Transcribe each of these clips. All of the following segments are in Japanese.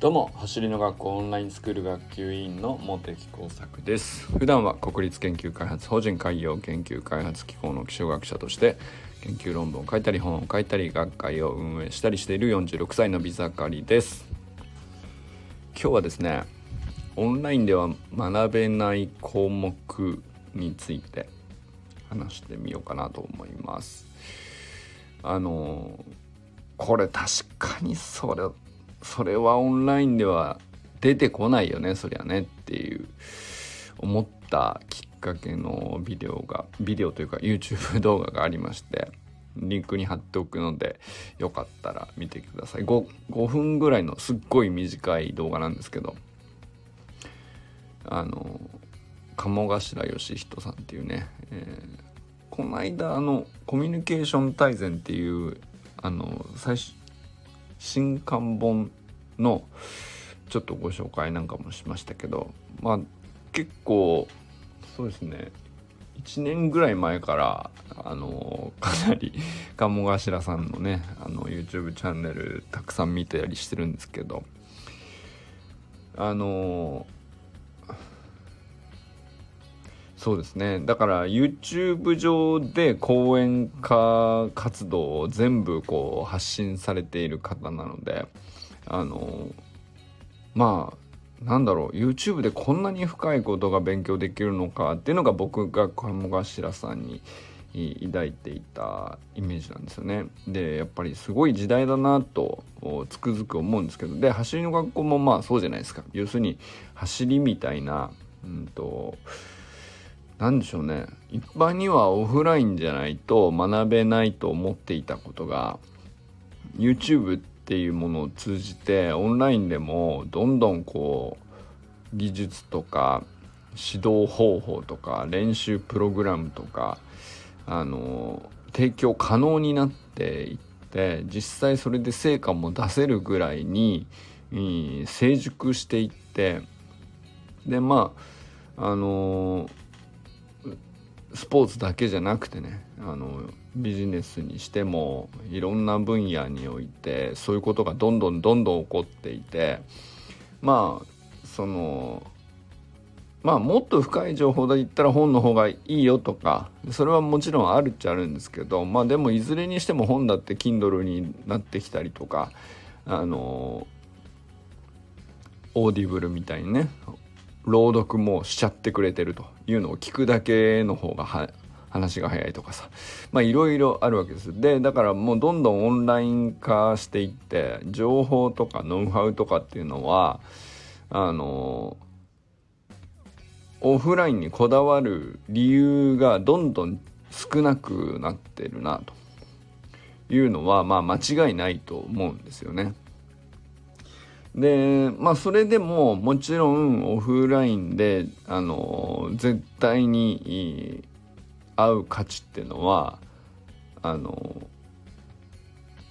どうも走りの学校オンラインスクール学級委員の茂木耕作です。普段は国立研究開発法人海洋研究開発機構の気象学者として研究論文を書いたり本を書いたり学会を運営したりしている46歳のビザカリです。今日はですねオンラインでは学べない項目について話してみようかなと思います。あのこれ確かにそれそれはオンラインでは出てこないよねそりゃねっていう思ったきっかけのビデオがビデオというか YouTube 動画がありましてリンクに貼っておくのでよかったら見てください。5, 5分ぐらいのすっごい短い動画なんですけどあの鴨頭義人さんっていうね、えー、この間あのコミュニケーション大全っていうあの最初新刊本のちょっとご紹介なんかもしましたけどまあ結構そうですね。1年ぐらい前からあのかなり鴨頭さんのねあの YouTube チャンネルたくさん見たりしてるんですけどあのそうですねだから YouTube 上で講演家活動を全部こう発信されている方なのであのまあなんだろう YouTube でこんなに深いことが勉強できるのかっていうのが僕が鴨頭さんに抱いていたイメージなんですよね。でやっぱりすごい時代だなとつくづく思うんですけどで走りの学校もまあそうじゃないですか要するに走りみたいなうんと何でしょうね。一般にはオフラインじゃないと学べないと思っていたことが YouTube っていうものを通じてオンラインでもどんどんこう技術とか指導方法とか練習プログラムとかあの提供可能になっていって実際それで成果も出せるぐらいに、成熟していってでまああのスポーツだけじゃなくてねあのビジネスにしてもいろんな分野においてそういうことがどんどんどんどん起こっていてまあそのまあもっと深い情報で言ったら本の方がいいよとかそれはもちろんあるっちゃあるんですけどまあでもいずれにしても本だって Kindle になってきたりとかあの Audible みたいにね朗読もしちゃってくれてるというのを聞くだけの方が話が早いとかさまあいろいろあるわけですでだからもうどんどんオンライン化していって情報とかノウハウとかっていうのはあのオフラインにこだわる理由がどんどん少なくなってるなというのはまあ間違いないと思うんですよね。でまあそれでももちろんオフラインであの絶対に合う価値っていうのはあの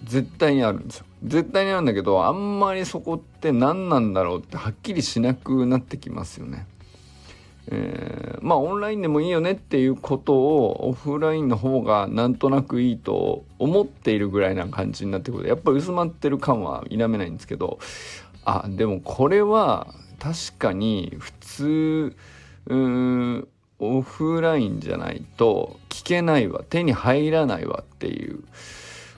絶対にあるんですよ絶対にあるんだけどあんまりそこって何なんだろうってはっきりしなくなってきますよね。えー、まあオンラインでもいいよねっていうことをオフラインの方がなんとなくいいと思っているぐらいな感じになってくるとやっぱり薄まってる感は否めないんですけどあでもこれは確かに普通うんオフラインじゃないと聞けないわ手に入らないわっていう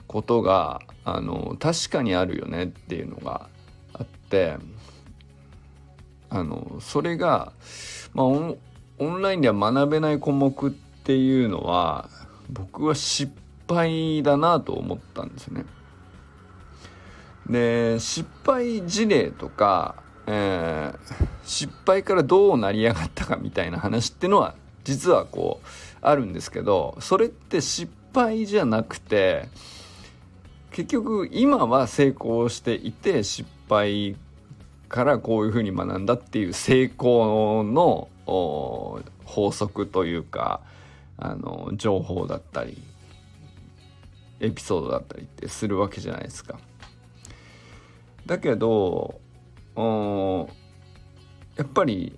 ことがあの確かにあるよねっていうのがあってあのそれが、まあ、オンオンラインでは学べない項目っていうのは僕は失敗だなと思ったんですね。で失敗事例とか、えー、失敗からどう成り上がったかみたいな話っていうのは実はこうあるんですけどそれって失敗じゃなくて結局今は成功していて失敗からこういうふうに学んだっていう成功の法則というかあの情報だったりエピソードだったりってするわけじゃないですか。だけどやっぱり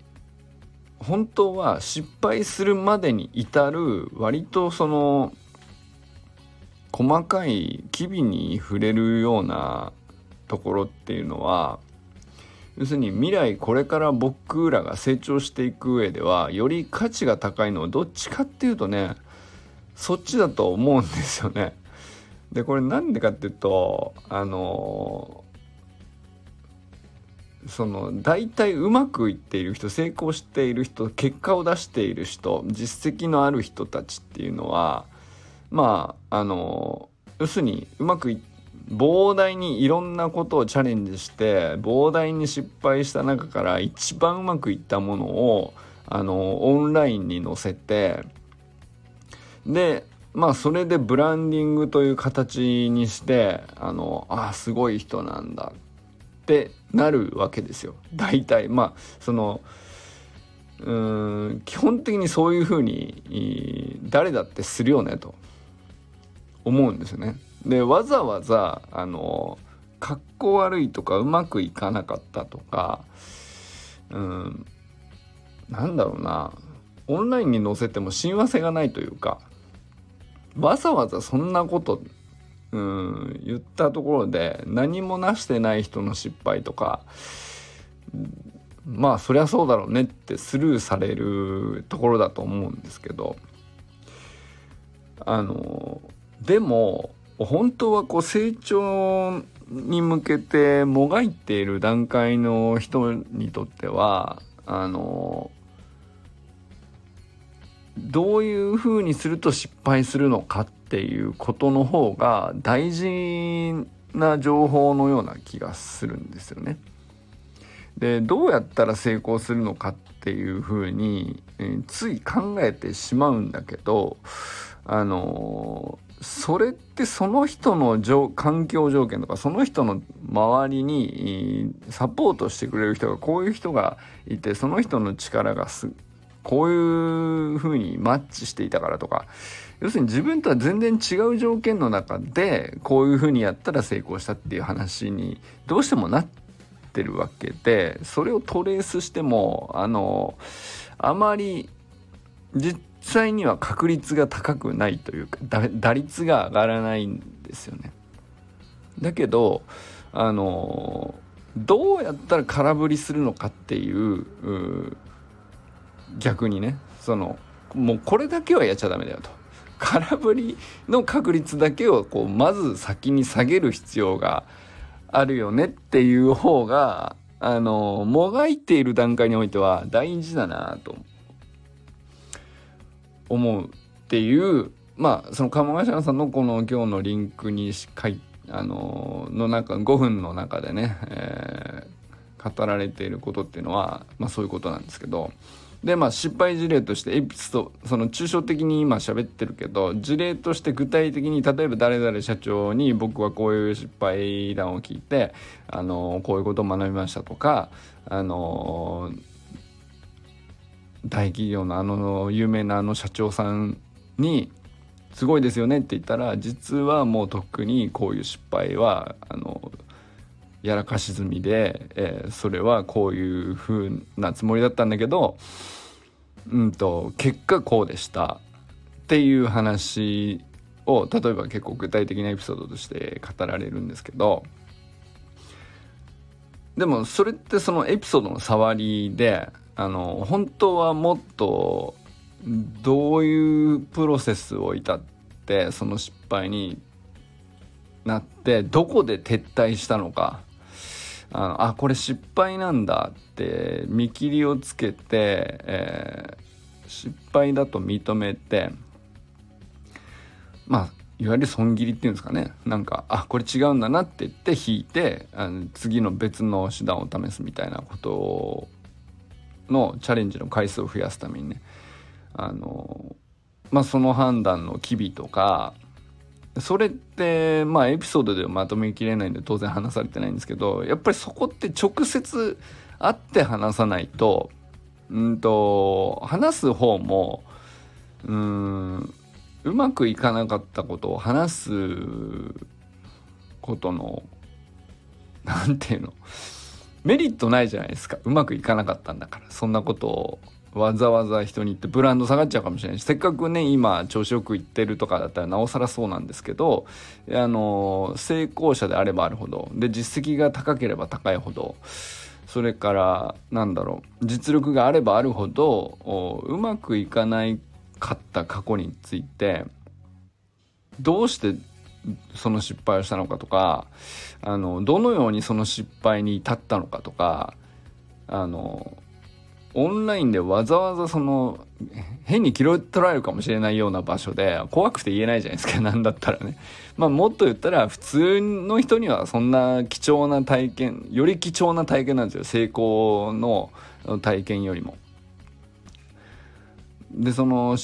本当は失敗するまでに至る割とその細かい機微に触れるようなところっていうのは要するに未来これから僕らが成長していく上ではより価値が高いのはどっちかっていうとねそっちだと思うんですよね。でこれなんでかっていうとあのその大体うまくいっている人成功している人結果を出している人実績のある人たちっていうのはまああの要するにうまくい膨大にいろんなことをチャレンジして膨大に失敗した中から一番うまくいったものをあのオンラインに載せてでまあそれでブランディングという形にしてあのあすごい人なんだってなるわけですよ。大体。まあそのうん基本的にそういうふうに誰だってするよねと。思うんですよね。でわざわざあのかっこ悪いとかうまくいかなかったとかうんなんだろうな。オンラインに載せても親和性がないというかわざわざそんなことうん言ったところで何もなしてない人の失敗とかまあそりゃそうだろうねってスルーされるところだと思うんですけどあのでも本当はこう成長に向けてもがいている段階の人にとってはあのどういうふうにすると失敗するのかっていうことの方が大事な情報のような気がするんですよね。でどうやったら成功するのかっていうふうに、えー、つい考えてしまうんだけどあのそれってその人の環境条件とかその人の周りにサポートしてくれる人がこういう人がいてその人の力がすこういう風にマッチしていたからとか要するに自分とは全然違う条件の中でこういう風にやったら成功したっていう話にどうしてもなってるわけでそれをトレースしてもあのあまり実際には確率が高くないというか打率が上がらないんですよね。だけどあのどうやったら空振りするのかっていう逆にねそのもうこれだけはやっちゃダメだよと空振りの確率だけをこうまず先に下げる必要があるよねっていう方があのもがいている段階においては大事だなと思うっていうまあその鴨頭さんのこの今日のリンクに書い あのの中5分の中でね、えー、語られていることっていうのは、まあ、そういうことなんですけどでまあ失敗事例としてエピソードその抽象的に今喋ってるけど事例として具体的に例えば誰々社長に僕はこういう失敗談を聞いてあのこういうことを学びましたとかあの大企業のあの有名なあの社長さんに「すごいですよね」って言ったら実はもうとっくにこういう失敗はあのやらかし済みで、えー、それはこういう風なつもりだったんだけどうんと結果こうでした。っていう話を例えば結構具体的なエピソードとして語られるんですけどでもそれってそのエピソードの触りであの本当はもっとどういうプロセスを至ってその失敗になってどこで撤退したのかあのあこれ失敗なんだって見切りをつけて、えー、失敗だと認めてまあいわゆる損切りっていうんですかね。なんかあこれ違うんだなって言って引いてあの次の別の手段を試すみたいなことのチャレンジの回数を増やすためにね。あのまあその判断の機微とかそれってまあエピソードではまとめきれないんで当然話されてないんですけどやっぱりそこって直接会って話さないとうんと話す方もうんうまくいかなかったことを話すことの何て言うのメリットないじゃないですか。うまくいかなかったんだからそんなことをわざわざ人に言ってブランド下がっちゃうかもしれないしせっかくね今調子よくいってるとかだったらなおさらそうなんですけどあの成功者であればあるほどで実績が高ければ高いほどそれからなんだろう実力があればあるほどうまくいかないかった過去についてどうしてその失敗をしたのかとかあのどのようにその失敗に至ったのかとかあのオンラインでわざわざその変に拾い取られるかもしれないような場所で怖くて言えないじゃないですか 何だったらね。まあもっと言ったら普通の人にはそんな貴重な体験より貴重な体験なんですよ成功の体験よりも。でその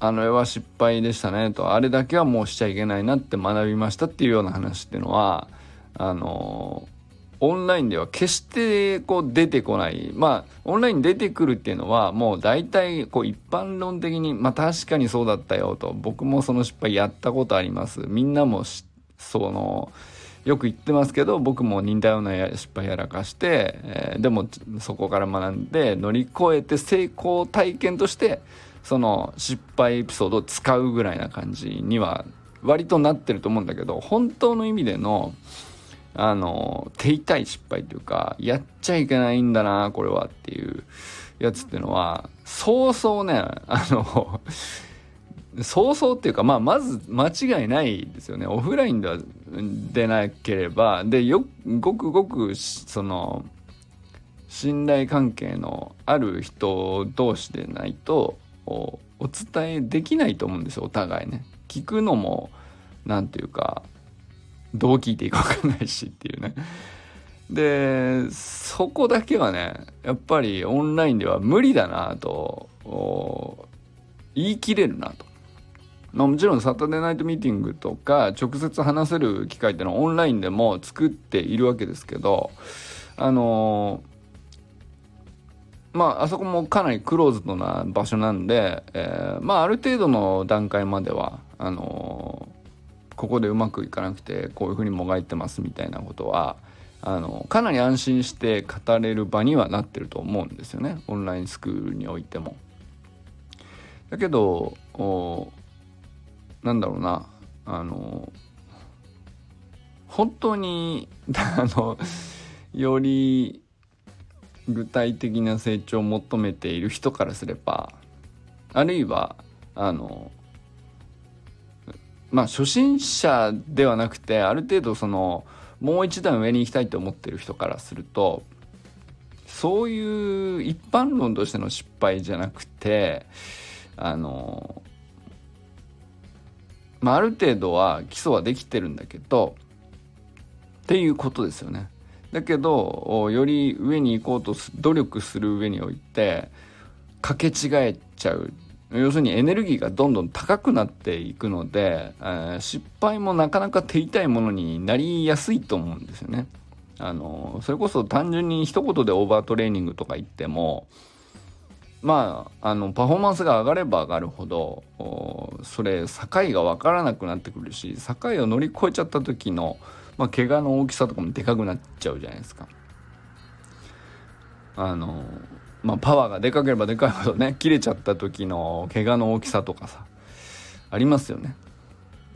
あの絵は失敗でしたねとあれだけはもうしちゃいけないなって学びましたっていうような話っていうのはあのオンラインでは決してこう出てこない。まあオンライン出てくるっていうのはもう大体こう一般論的にまあ確かにそうだったよと。僕もその失敗やったことあります。みんなもそのよく言ってますけど僕も似たような失敗やらかして、えー、でもそこから学んで乗り越えて成功体験としてその失敗エピソードを使うぐらいな感じには割となってると思うんだけど本当の意味でのあの手痛い失敗というかやっちゃいけないんだなこれはっていうやつっていうのはそうそうねあのそうそうっていうかまあまず間違いないですよね。オフラインでは出なければでよごくごくその信頼関係のある人同士でないとお伝えできないと思うんですよお互いね。聞くのも何て言うかどう聞いていいか分かんないしっていうねでそこだけはねやっぱりオンラインでは無理だなと言い切れるなと。まあ、もちろんサタデーナイトミーティングとか直接話せる機会っていうのはオンラインでも作っているわけですけどあのまああそこもかなりクローズドな場所なんで、えー、まあある程度の段階まではあのここでうまくいかなくてこういうふうにもがいてますみたいなことはあのかなり安心して語れる場にはなってると思うんですよねオンラインスクールにおいても。だけどなんだろうなあの本当に あのより具体的な成長を求めている人からすればあるいはあのまあ初心者ではなくてある程度そのもう一段上に行きたいと思ってる人からするとそういう一般論としての失敗じゃなくてあのまあある程度は基礎はできてるんだけどっていうことですよね。だけどより上に行こうと努力する上においてかけ違えちゃう要するにエネルギーがどんどん高くなっていくので、えー、失敗もなかなか手痛いものになりやすいと思うんですよね。あのそれこそ単純に一言でオーバートレーニングとか言ってもまああのパフォーマンスが上がれば上がるほどそれ境が分からなくなってくるし境を乗り越えちゃった時の、まあ、怪我の大きさとかもでかくなっちゃうじゃないですか。あのまあ、パワーがでかければでかいほどね切れちゃった時の怪我の大きさとかさありますよね。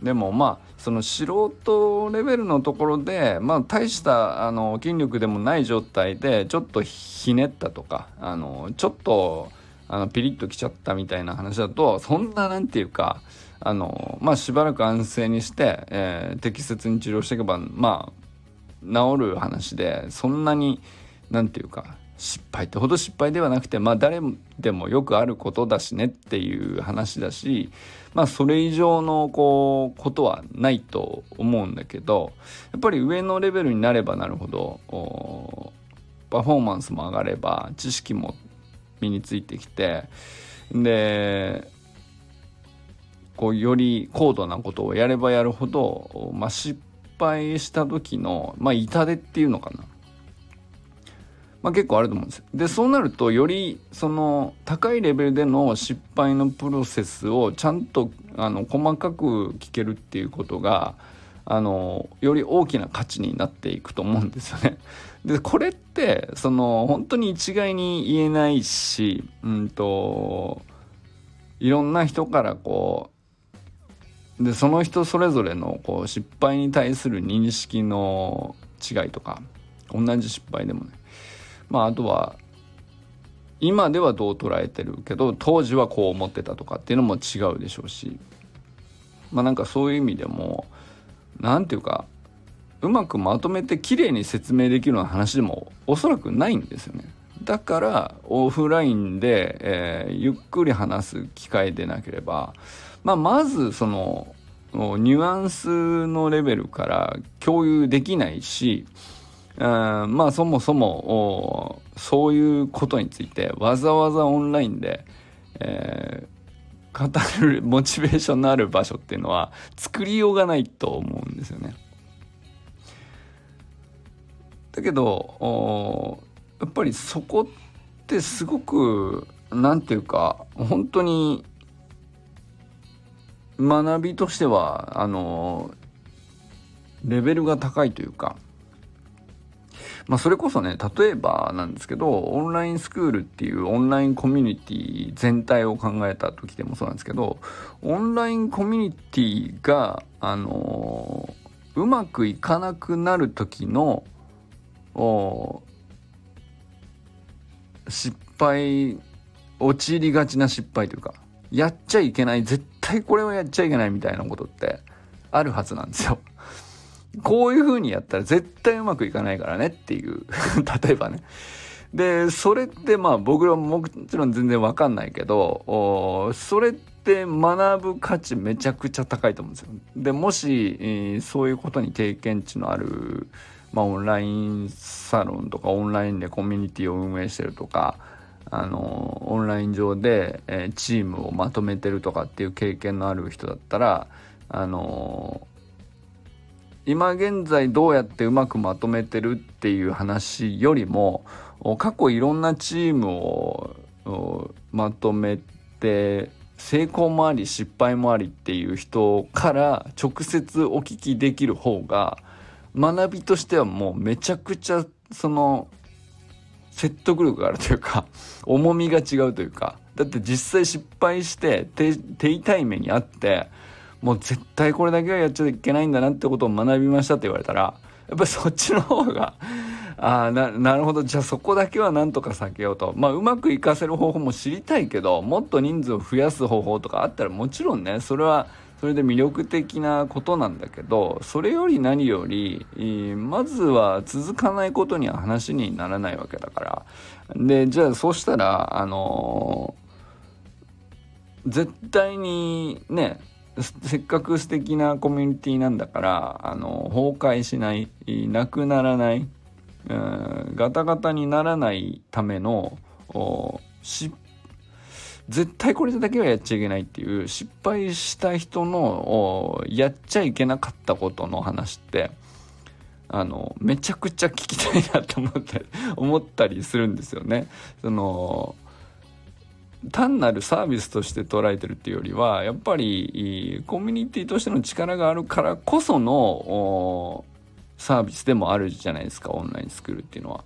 でもまあその素人レベルのところでまあ大したあの筋力でもない状態でちょっとひねったとかあのちょっとあのピリッときちゃったみたいな話だとそんななんていうかあのまあしばらく安静にして、え、適切に治療していけばまあ治る話でそんなになんていうか失敗ってほど失敗ではなくてまあ誰でもよくあることだしねっていう話だしまあそれ以上のこうことはないと思うんだけどやっぱり上のレベルになればなるほどパフォーマンスも上がれば知識も身についてきてでこうより高度なことをやればやるほど、まあ、失敗した時の、まあ、痛手っていうのかな。まあ、結構あると思うんですよ。でそうなるとよりその高いレベルでの失敗のプロセスをちゃんとあの細かく聞けるっていうことがあのより大きな価値になっていくと思うんですよね。でこれってその本当に一概に言えないし、うんと、いろんな人からこうでその人それぞれのこう失敗に対する認識の違いとか同じ失敗でもねまああとは今ではどう捉えてるけど当時はこう思ってたとかっていうのも違うでしょうしまあなんかそういう意味でも何て言うかうまくまとめて綺麗に説明できるような話でもおそらくないんですよね。だからオフラインで、えー、ゆっくり話す機会でなければ、まあ、まずそのニュアンスのレベルから共有できないし、うん、まあそもそもそういうことについてわざわざオンラインで、えー、語るモチベーションのある場所っていうのは作りようがないと思うんですよね。だけどやっぱりそこってすごく何て言うか本当に学びとしてはあのレベルが高いというかまあそれこそね例えばなんですけどオンラインスクールっていうオンラインコミュニティ全体を考えた時でもそうなんですけどオンラインコミュニティがあのうまくいかなくなる時の失敗陥りがちな失敗というかやっちゃいけない絶対これをやっちゃいけないみたいなことってあるはずなんですよ。こういう風にやったら絶対うまくいかないからねっていう 例えばね。でそれってまあ僕らももちろん全然わかんないけどそれって学ぶ価値めちゃくちゃ高いと思うんですよ。でもし、えー、そういうことに経験値のあるまあ、オンラインサロンとかオンラインでコミュニティを運営してるとかあのオンライン上で、えー、チームをまとめてるとかっていう経験のある人だったらあの今現在どうやってうまくまとめてるっていう話よりも過去いろんなチームをまとめて成功もあり失敗もありっていう人から直接お聞きできる方が学びとしてはもうめちゃくちゃその説得力があるというか 重みが違うというか。だって実際失敗して手痛い目にあってもう絶対これだけはやっちゃいけないんだなってことを学びましたって言われたらやっぱりそっちの方が ああなるほど。じゃあそこだけはなんとか避けようと。まあうまくいかせる方法も知りたいけどもっと人数を増やす方法とかあったらもちろんねそれはそれで魅力的なことなんだけどそれより何よりまずは続かないことには話にならないわけだから。でじゃあそうしたらあのー、絶対にねせっかく素敵なコミュニティなんだからあの崩壊しないなくならない、ガタガタにならないための絶対これだけはやっちゃいけないっていう失敗した人のやっちゃいけなかったことの話ってあのめちゃくちゃ聞きたいなと思ったり思ったりするんですよね。その単なるサービスとして捉えてるっていうよりはやっぱりコミュニティとしての力があるからこそのサービスでもあるじゃないですかオンラインスクールっていうのは。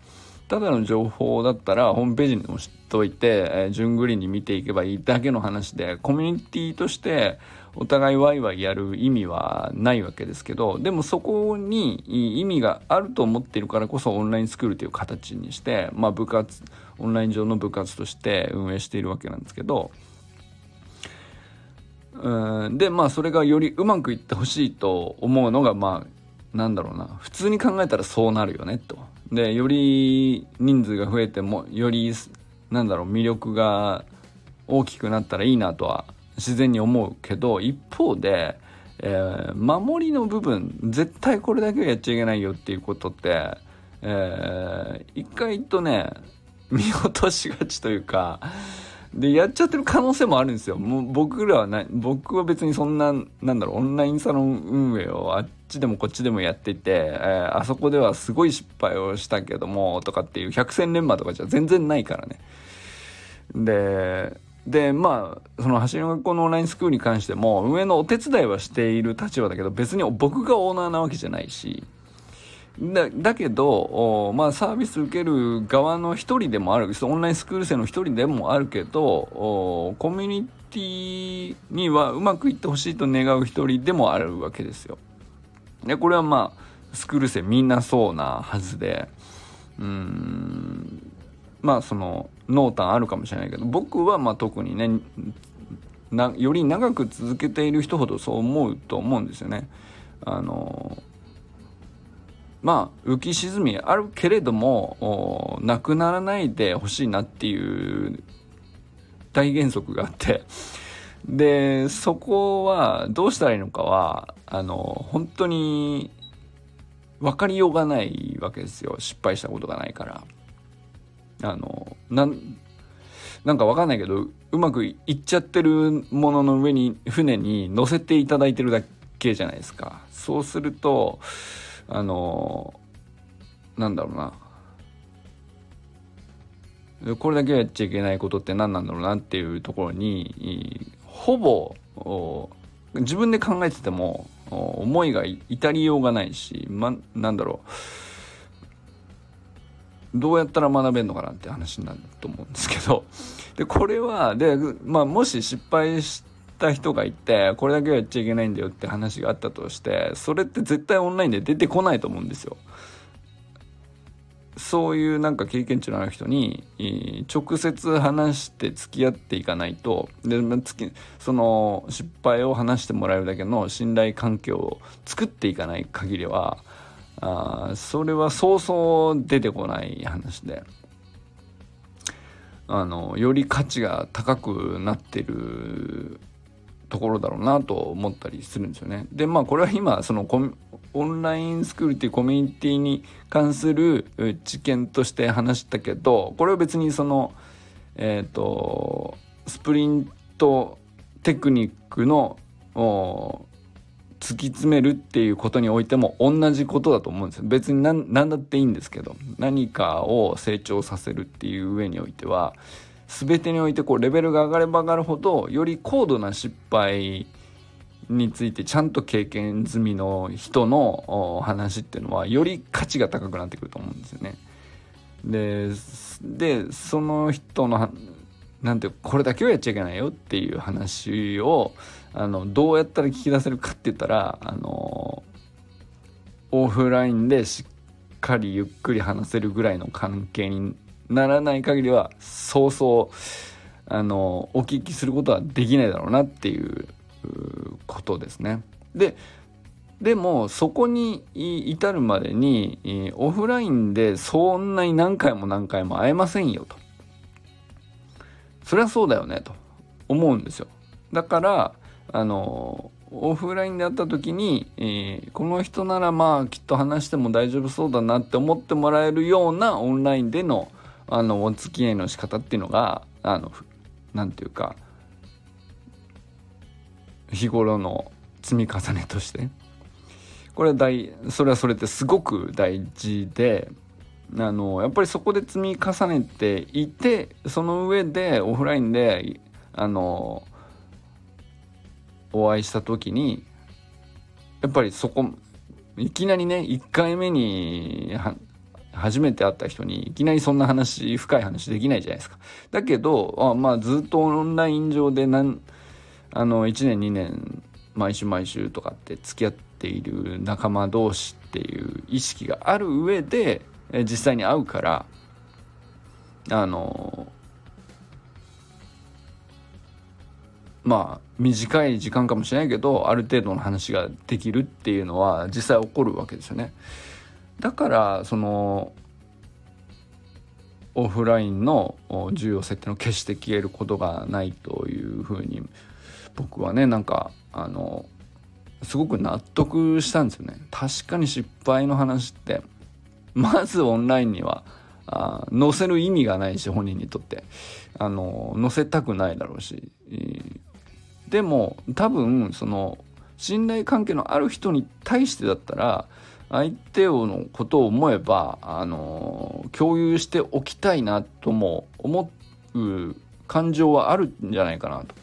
ただの情報だったらホームページにも知っておいて、えー、順繰りに見ていけばいいだけの話でコミュニティとしてお互いワイワイやる意味はないわけですけどでもそこに意味があると思っているからこそオンラインスクールという形にして、まあ、部活オンライン上の部活として運営しているわけなんですけどうんでまあそれがよりうまくいってほしいと思うのがまあなんだろうな普通に考えたらそうなるよねと。でより人数が増えてもよりなんだろう魅力が大きくなったらいいなとは自然に思うけど一方で、えー、守りの部分絶対これだけはやっちゃいけないよっていうことって、えー、意外とね 見落としがちというかでやっちゃってる可能性もあるんですよ。もう僕らはな僕は別にそんななんだろうオンラインサロン運営をあっちでもこっちでもやっていて、えー、あそこではすごい失敗をしたけどもとかっていう百戦錬磨とかじゃ全然ないからね。ででまあその走りの学校のオンラインスクールに関しても運営のお手伝いはしている立場だけど別に僕がオーナーなわけじゃないしだだけど、まあ、サービス受ける側の一人でもあるオンラインスクール生の一人でもあるけどコミュニティにはうまくいってほしいと願う一人でもあるわけですよ。でこれはまあスクール生みんなそうなはずでうんまあその濃淡あるかもしれないけど僕はまあ特にねより長く続けている人ほどそう思うと思うんですよね。あのまあ浮き沈みあるけれどもなくならないでほしいなっていう大原則があって。でそこはどうしたらいいのかはあの本当に分かりようがないわけですよ。失敗したことがないから。あのなんなんかわかんないけどうまくいっちゃってるものの上に船に乗せていただいてるだけじゃないですか。そうするとあのなんだろうな。これだけはやっちゃいけないことって何なんだろうなっていうところにほぼ自分で考えてても思いが至りようがないし、ま、なんだろう。どうやったら学べるのかなって話になると思うんですけど。でこれはで、まあ、もし失敗した人がいてこれだけはやっちゃいけないんだよって話があったとしてそれって絶対オンラインで出てこないと思うんですよ。そういうなんか経験値のある人に直接話して付き合っていかないとでその失敗を話してもらえるだけの信頼関係を作っていかない限りはあそれはそうそう出てこない話であのより価値が高くなってるところだろうなと思ったりするんですよね。でまあこれは今そのオンラインスクールっていうコミュニティに関する知見として話したけどこれは別にそのえっ、ー、とスプリントテクニックの突き詰めるっていうことにおいても同じことだと思うんですよ別に何だっていいんですけど何かを成長させるっていう上においては全てにおいてこうレベルが上がれば上がるほどより高度な失敗についてちゃんと経験済みの人の話っていうのはより価値が高くなってくると思うんですよね。でその人のなんてこれだけはやっちゃいけないよっていう話をあのどうやったら聞き出せるかって言ったらあのオフラインでしっかりゆっくり話せるぐらいの関係にならない限りはそうそうあのお聞きすることはできないだろうなっていうことですね。ででもそこに至るまでにオフラインでそんなに何回も何回も会えませんよと。そりゃそうだよねと思うんですよ。だからあのオフラインで会った時に、えー、この人ならまあきっと話しても大丈夫そうだなって思ってもらえるようなオンラインでのあのお付き合いの仕方っていうのがあのなんていうか日頃の積み重ねとしてこれは大それはそれってすごく大事であのやっぱりそこで積み重ねていてその上でオフラインであのお会いした時にやっぱりそこいきなりね1回目に初めて会った人にいきなりそんな話深い話できないじゃないですか。だけどあまあずっとオンライン上でなんあの1年2年毎週毎週とかって付き合っている仲間同士っていう意識がある上で実際に会うからあのまあ短い時間かもしれないけどある程度の話ができるっていうのは実際起こるわけですよね。だからそのオフラインの重要性っていうのを決して消えることがないというふうに僕はねなんかあのすごく納得したんですよね。確かに失敗の話ってまずオンラインにはあ載せる意味がないし本人にとって。あの載せたくないだろうし、でも多分その信頼関係のある人に対してだったら相手をのことを思えばあの共有しておきたいなとも思う感情はあるんじゃないかなと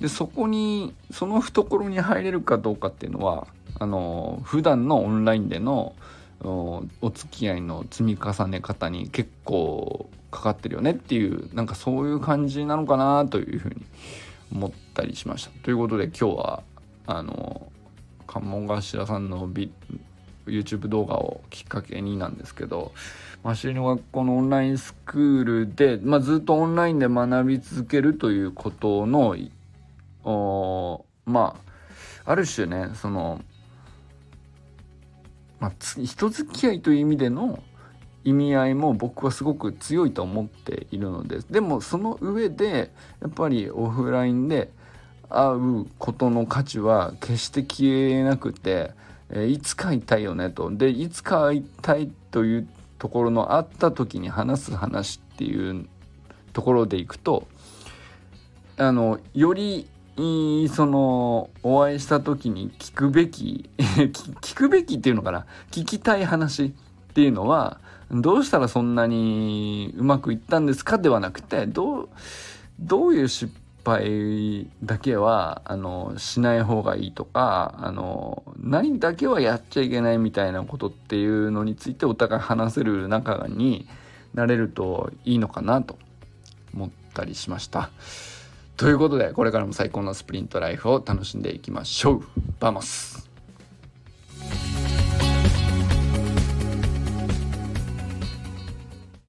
でそこにその懐に入れるかどうかっていうのはあの普段のオンラインでのお付き合いの積み重ね方に結構かかってるよねっていうなんかそういう感じなのかなというふうに思ったりしました。ということで今日はあの鴨頭さんのビ YouTube 動画をきっかけになんですけど走りの学校のオンラインスクールで、まあ、ずっとオンラインで学び続けるということのおまあある種ねその、まあ、人付き合いという意味での意味合いも僕はすごく強いと思っているのです。でもその上でやっぱりオフラインで会うことの価値は決して消えなくて、え、いつか会いたいよねと。でいつか会いたいというところの会った時に話す話っていうところでいくとあのよりそのお会いした時に聞くべき 聞くべきっていうのかな？聞きたい話っていうのはどうしたらそんなにうまくいったんですか？ではなくてどうどういう失敗だけはあのしない方がいいとかあの何だけはやっちゃいけないみたいなことっていうのについてお互い話せる仲になれるといいのかなと思ったりしました。ということでこれからも最高のスプリントライフを楽しんでいきましょう。 Vamos